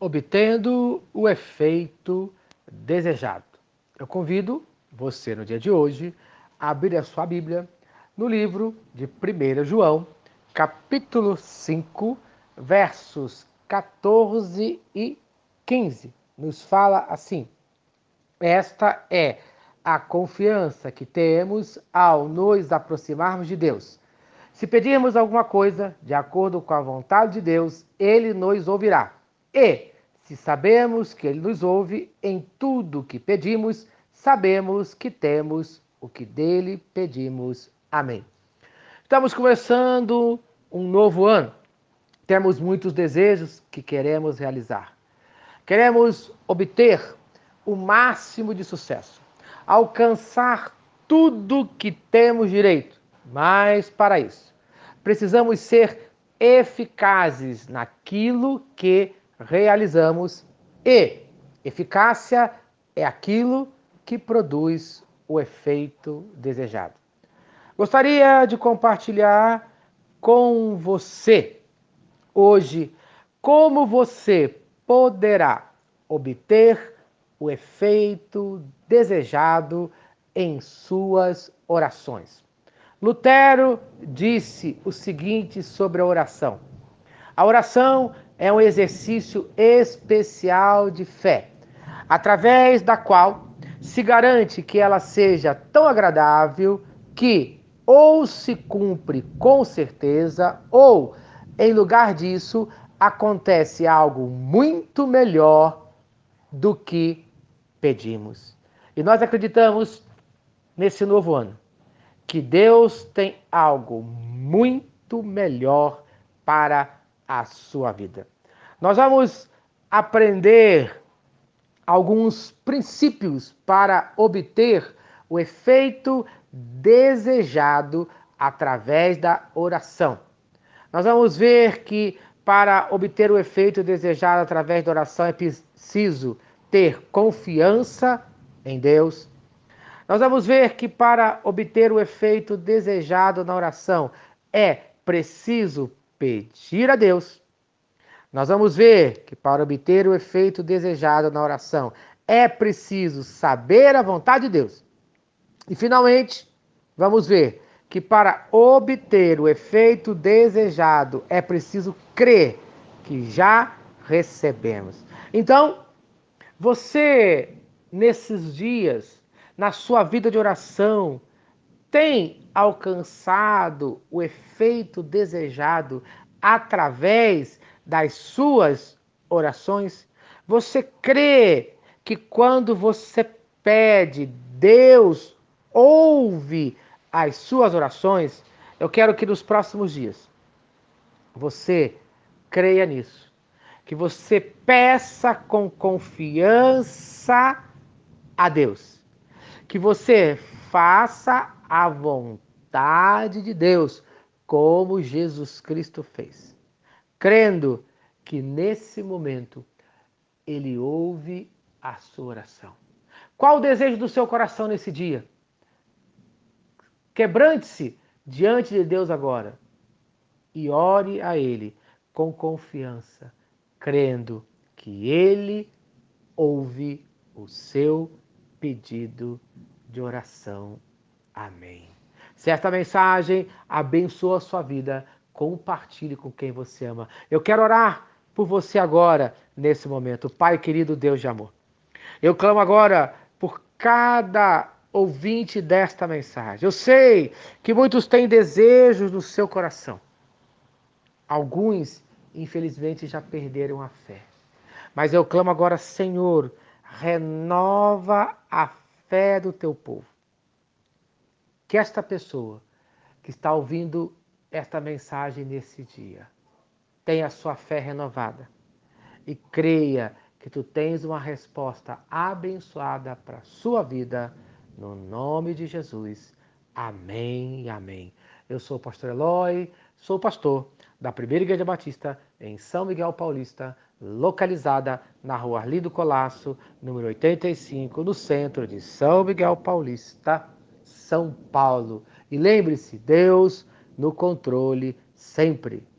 obtendo o efeito desejado. Eu convido você no dia de hoje a abrir a sua Bíblia no livro de 1 João, capítulo 5, versos 14 e 15. Nos fala assim: Esta é a confiança que temos ao nos aproximarmos de Deus. Se pedirmos alguma coisa de acordo com a vontade de Deus, ele nos ouvirá. E, se sabemos que Ele nos ouve em tudo que pedimos, sabemos que temos o que dele pedimos. Amém. Estamos começando um novo ano. Temos muitos desejos que queremos realizar. Queremos obter o máximo de sucesso, alcançar tudo que temos direito. Mas para isso, precisamos ser eficazes naquilo que realizamos e eficácia é aquilo que produz o efeito desejado. Gostaria de compartilhar com você hoje como você poderá obter o efeito desejado em suas orações. Lutero disse o seguinte sobre a oração: a oração é um exercício especial de fé, através da qual se garante que ela seja tão agradável que ou se cumpre com certeza, ou, em lugar disso, acontece algo muito melhor do que pedimos. E nós acreditamos nesse novo ano que Deus tem algo muito melhor para a sua vida. Nós vamos aprender alguns princípios para obter o efeito desejado através da oração. Nós vamos ver que para obter o efeito desejado através da oração é preciso ter confiança em Deus. Nós vamos ver que para obter o efeito desejado na oração é preciso pedir a Deus. Nós vamos ver que para obter o efeito desejado na oração é preciso saber a vontade de Deus. E finalmente, vamos ver que para obter o efeito desejado é preciso crer que já recebemos. Então, você nesses dias, na sua vida de oração, tem alcançado o efeito desejado através das suas orações? Você crê que quando você pede, Deus ouve as suas orações? Eu quero que nos próximos dias você creia nisso. Que você peça com confiança a Deus. Que você faça a vontade de Deus, como Jesus Cristo fez, crendo que nesse momento ele ouve a sua oração. Qual o desejo do seu coração nesse dia? Quebrante-se diante de Deus agora e ore a Ele com confiança, crendo que Ele ouve o seu pedido de oração. Amém. Se esta mensagem abençoa a sua vida, compartilhe com quem você ama. Eu quero orar por você agora, nesse momento. Pai querido, Deus de amor. Eu clamo agora por cada ouvinte desta mensagem. Eu sei que muitos têm desejos no seu coração. Alguns, infelizmente, já perderam a fé. Mas eu clamo agora, Senhor, renova a fé do teu povo que esta pessoa que está ouvindo esta mensagem nesse dia tenha a sua fé renovada e creia que tu tens uma resposta abençoada para a sua vida, no nome de Jesus. Amém e amém. Eu sou o pastor Eloy, sou pastor da Primeira Igreja Batista em São Miguel Paulista, localizada na rua Arlindo Colasso, número 85, no centro de São Miguel Paulista. São Paulo. E lembre-se, Deus no controle sempre.